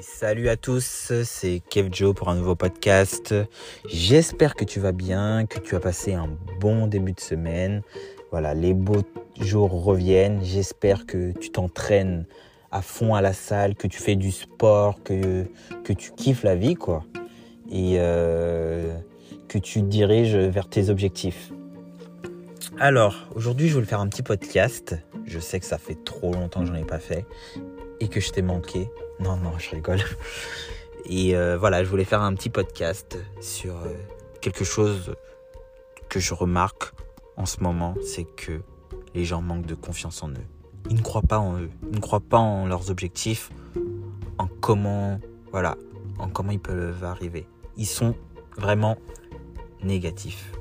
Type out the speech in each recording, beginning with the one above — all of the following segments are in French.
Salut à tous, c'est Kev Joe pour un nouveau podcast. J'espère que tu vas bien, que tu as passé un bon début de semaine. Voilà, les beaux jours reviennent. J'espère que tu t'entraînes à fond à la salle, que tu fais du sport, que, tu kiffes la vie, quoi. Et euh, que tu te diriges vers tes objectifs. Alors, aujourd'hui, je vais faire un petit podcast. Je sais que ça fait trop longtemps que j'en ai pas fait et que je t'ai manqué. Non, non, je rigole. Et euh, voilà, je voulais faire un petit podcast sur euh, quelque chose que je remarque en ce moment, c'est que les gens manquent de confiance en eux. Ils ne croient pas en eux, ils ne croient pas en leurs objectifs, en comment, voilà, en comment ils peuvent arriver. Ils sont vraiment négatifs.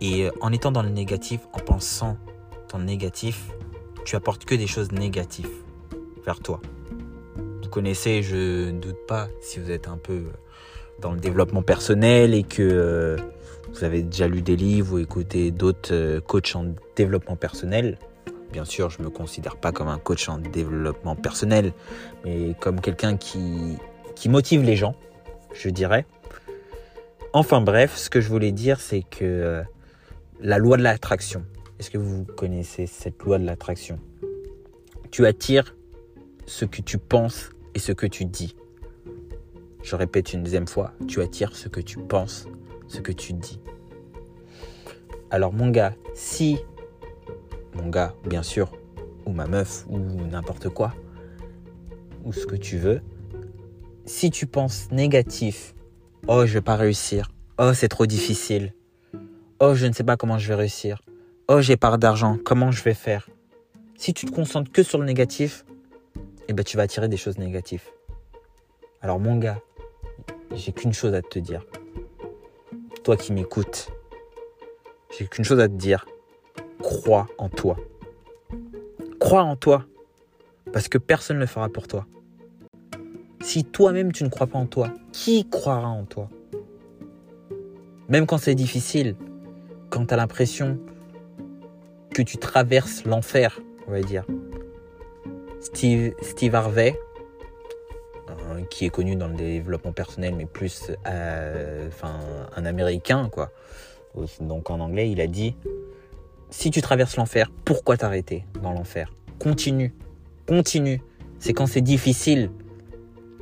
Et euh, en étant dans le négatif, en pensant dans le négatif, tu apportes que des choses négatives vers toi. Vous connaissez, je ne doute pas, si vous êtes un peu dans le développement personnel et que euh, vous avez déjà lu des livres ou écouté d'autres euh, coachs en développement personnel. Bien sûr, je ne me considère pas comme un coach en développement personnel, mais comme quelqu'un qui, qui motive les gens, je dirais. Enfin bref, ce que je voulais dire, c'est que euh, la loi de l'attraction, est-ce que vous connaissez cette loi de l'attraction? Tu attires ce que tu penses et ce que tu dis. Je répète une deuxième fois, tu attires ce que tu penses, ce que tu dis. Alors mon gars, si mon gars, bien sûr, ou ma meuf, ou n'importe quoi, ou ce que tu veux, si tu penses négatif, oh je vais pas réussir, oh c'est trop difficile, oh je ne sais pas comment je vais réussir, oh j'ai pas d'argent, comment je vais faire? Si tu te concentres que sur le négatif, eh ben, tu vas attirer des choses négatives. Alors mon gars, j'ai qu'une chose à te dire. Toi qui m'écoutes, j'ai qu'une chose à te dire. Crois en toi. Crois en toi. Parce que personne ne le fera pour toi. Si toi-même tu ne crois pas en toi, qui croira en toi? Même quand c'est difficile, quand tu as l'impression que tu traverses l'enfer, on va dire, Steve, Harvey, euh, qui est connu dans le développement personnel, mais plus euh, un américain, quoi. Donc en anglais, il a dit Si tu traverses l'enfer, pourquoi t'arrêter dans l'enfer? Continue, continue. C'est quand c'est difficile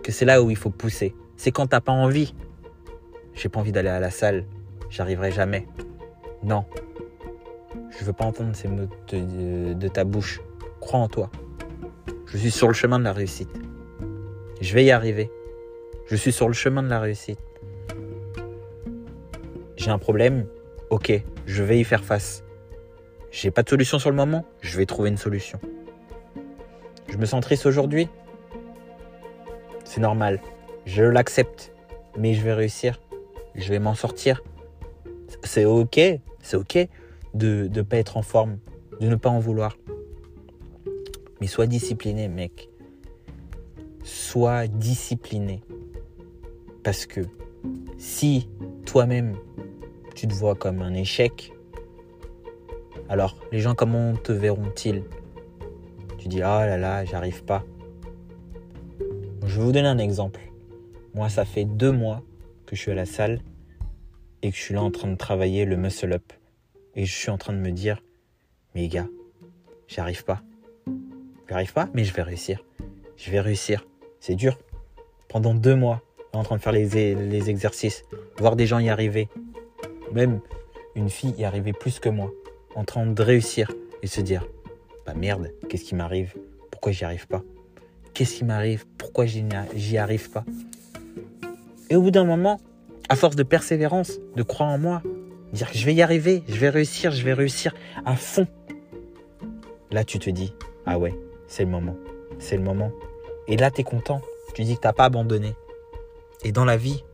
que c'est là où il faut pousser. C'est quand t'as pas envie. J'ai pas envie d'aller à la salle, j'arriverai jamais. Non. Je veux pas entendre ces mots de ta bouche. Crois en toi. Je suis sur le chemin de la réussite. Je vais y arriver. Je suis sur le chemin de la réussite. J'ai un problème. Ok, je vais y faire face. J'ai pas de solution sur le moment. Je vais trouver une solution. Je me sens triste aujourd'hui. C'est normal. Je l'accepte. Mais je vais réussir. Je vais m'en sortir. C'est ok. C'est ok de ne pas être en forme. De ne pas en vouloir. Mais sois discipliné, mec. Sois discipliné. Parce que si toi-même, tu te vois comme un échec, alors les gens, comment te verront-ils? Tu dis, ah là là, j'arrive pas. Je vais vous donner un exemple. Moi, ça fait deux mois que je suis à la salle et que je suis là en train de travailler le muscle up. Et je suis en train de me dire, mais gars, j'arrive pas. J'arrive pas, mais je vais réussir. Je vais réussir. C'est dur. Pendant deux mois, en train de faire les, les exercices, voir des gens y arriver. Même une fille y arriver plus que moi. En train de réussir et se dire Bah merde, qu'est-ce qui m'arrive? Pourquoi j'y arrive pas? Qu'est-ce qui m'arrive? Pourquoi j'y arrive pas? Et au bout d'un moment, à force de persévérance, de croire en moi, dire je vais y arriver, je vais réussir, je vais réussir à fond. Là, tu te dis Ah ouais, c'est le moment. C'est le moment. Et là, tu es content. Tu dis que tu n'as pas abandonné. Et dans la vie,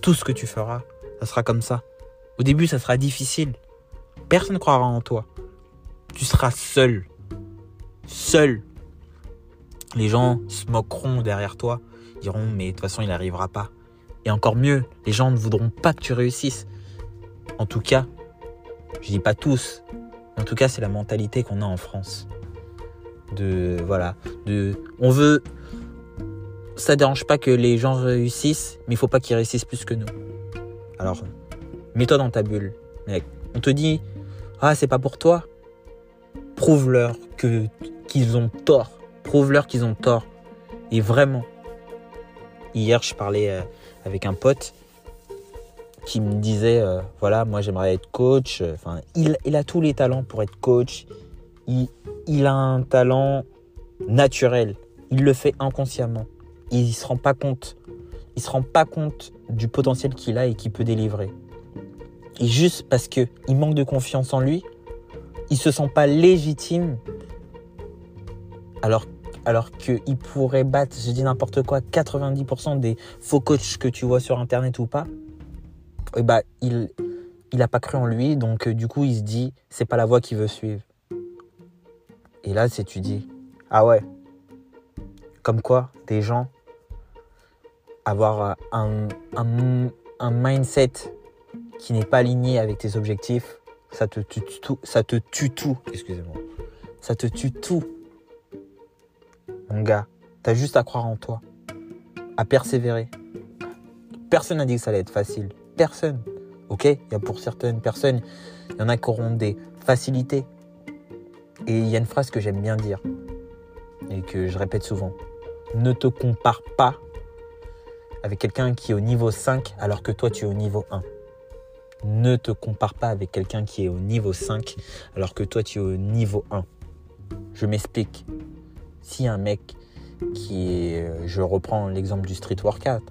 tout ce que tu feras, ça sera comme ça. Au début, ça sera difficile. Personne ne croira en toi. Tu seras seul. Seul. Les gens se moqueront derrière toi, diront mais de toute façon il n'arrivera pas. Et encore mieux, les gens ne voudront pas que tu réussisses. En tout cas, je dis pas tous, en tout cas c'est la mentalité qu'on a en France de voilà de on veut ça dérange pas que les gens réussissent, mais il faut pas qu'ils réussissent plus que nous. Alors, mets-toi dans ta bulle, mec. On te dit, ah, c'est pas pour toi. Prouve-leur que qu'ils ont tort. Prouve-leur qu'ils ont tort. Et vraiment, hier, je parlais euh, avec un pote qui me disait, euh, voilà, moi j'aimerais être coach. Enfin, il, il, a tous les talents pour être coach. Il, il a un talent naturel. Il le fait inconsciemment. Il ne se rend pas compte. Il se rend pas compte du potentiel qu'il a et qu'il peut délivrer. Et juste parce qu'il manque de confiance en lui, il se sent pas légitime alors, alors qu'il pourrait battre, je dis n'importe quoi, 90% des faux coachs que tu vois sur Internet ou pas, et eh bah, il il pas cru en lui, donc euh, du coup il se dit, c'est pas la voie qu'il veut suivre. Et là, c'est tu dis, ah ouais, comme quoi des gens avoir un, un, mindset qui n'est pas aligné avec tes objectifs, ça te tue tout, ça te tue tout, excusez-moi. Ça te tue tout. Mon gars, t'as juste à croire en toi, à persévérer. Personne n'a dit que ça allait être facile. Personne. Ok? Il y a pour certaines personnes, il y en a qui auront des facilités. Et il y a une phrase que j'aime bien dire et que je répète souvent. Ne te compare pas avec quelqu'un qui est au niveau 5 alors que toi tu es au niveau 1. Ne te compare pas avec quelqu'un qui est au niveau 5 alors que toi tu es au niveau 1. Je m'explique. Si un mec qui est, je reprends l'exemple du street workout,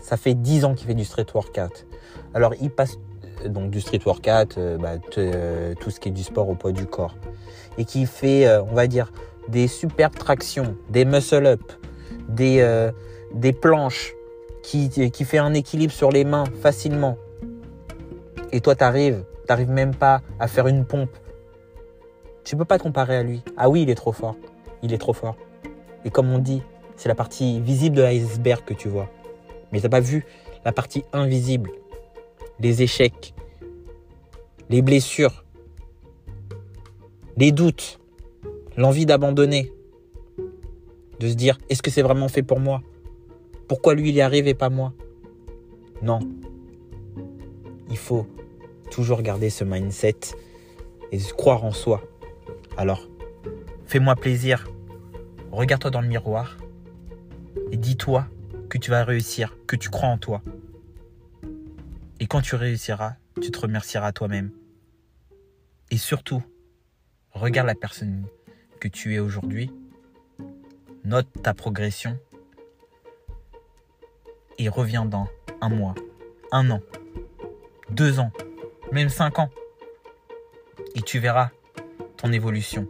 ça fait 10 ans qu'il fait du street workout. Alors il passe euh, donc du street workout, euh, bah, euh, tout ce qui est du sport au poids du corps, et qui fait, on va dire, des superbes tractions, des muscle-up, des, des planches, qui, qui fait un équilibre sur les mains facilement. Et toi, t'arrives, t'arrives même pas à faire une pompe. Tu peux pas te comparer à lui. Ah oui, il est trop fort. Il est trop fort. Et comme on dit, c'est la partie visible de l'iceberg que tu vois. Mais t'as pas vu la partie invisible. Les échecs, les blessures, les doutes, l'envie d'abandonner, de se dire est-ce que c'est vraiment fait pour moi? Pourquoi lui il y arrive et pas moi? Non. Il faut toujours garder ce mindset et croire en soi. Alors, fais-moi plaisir. Regarde-toi dans le miroir et dis-toi que tu vas réussir, que tu crois en toi. Quand tu réussiras, tu te remercieras toi-même. Et surtout, regarde la personne que tu es aujourd'hui, note ta progression et reviens dans un mois, un an, deux ans, même cinq ans. Et tu verras ton évolution.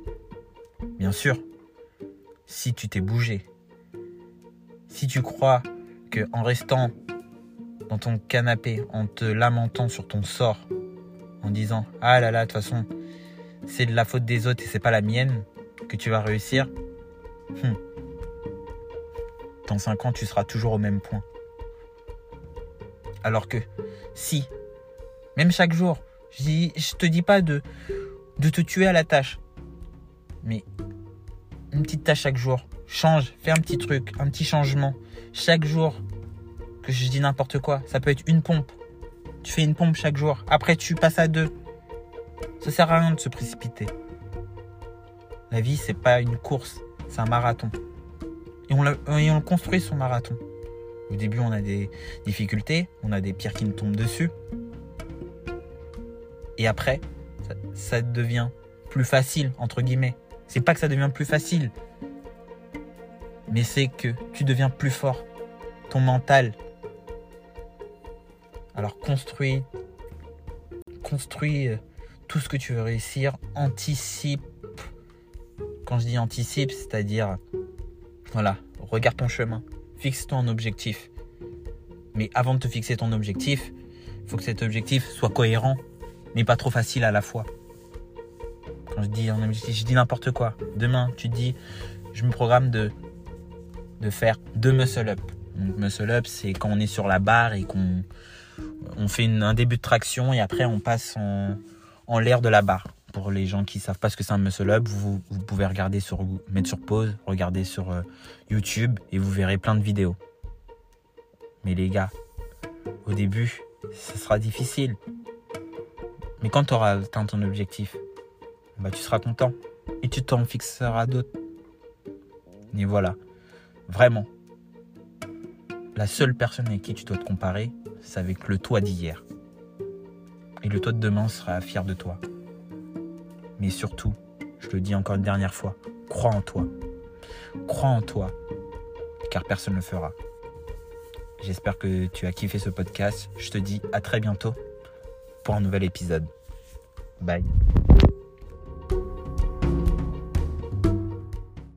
Bien sûr, si tu t'es bougé, si tu crois que en restant dans ton canapé, en te lamentant sur ton sort, en disant ah là là, de toute façon, c'est de la faute des autres et c'est pas la mienne que tu vas réussir, hmm. dans cinq ans, tu seras toujours au même point. Alors que si, même chaque jour, je te dis pas de, de te tuer à la tâche, mais une petite tâche chaque jour. Change, fais un petit truc, un petit changement. Chaque jour, que je dis n'importe quoi, ça peut être une pompe. Tu fais une pompe chaque jour. Après, tu passes à deux. Ça sert à rien de se précipiter. La vie, c'est pas une course, c'est un marathon. Et on, et on construit son marathon. Au début, on a des difficultés, on a des pierres qui nous tombent dessus. Et après, ça, devient plus facile, entre guillemets. C'est pas que ça devient plus facile, mais c'est que tu deviens plus fort. Ton mental. Alors construis, construis euh, tout ce que tu veux réussir, anticipe. Quand je dis anticipe, c'est-à-dire, voilà, regarde ton chemin fixe-toi un objectif. Mais avant de te fixer ton objectif, il faut que cet objectif soit cohérent, mais pas trop facile à la fois. Quand je dis je dis n'importe quoi. Demain, tu dis, je me programme de, de faire deux muscle-up. Donc, muscle-up, c'est quand on est sur la barre et qu'on on fait un début de traction et après on passe en, l'air de la barre. Pour les gens qui savent pas ce que c'est un muscle up, vous, pouvez regarder sur, mettre sur pause, regarder sur euh, YouTube et vous verrez plein de vidéos. Mais les gars, au début, ce sera difficile. Mais quand tu auras atteint ton objectif, bah, tu seras content. Et tu t'en fixeras d'autres. Et voilà. Vraiment. La seule personne avec qui tu dois te comparer, c'est avec le toi d'hier. Et le toi de demain sera fier de toi. Mais surtout, je le dis encore une dernière fois, crois en toi. Crois en toi, car personne ne le fera. J'espère que tu as kiffé ce podcast. Je te dis à très bientôt pour un nouvel épisode. Bye.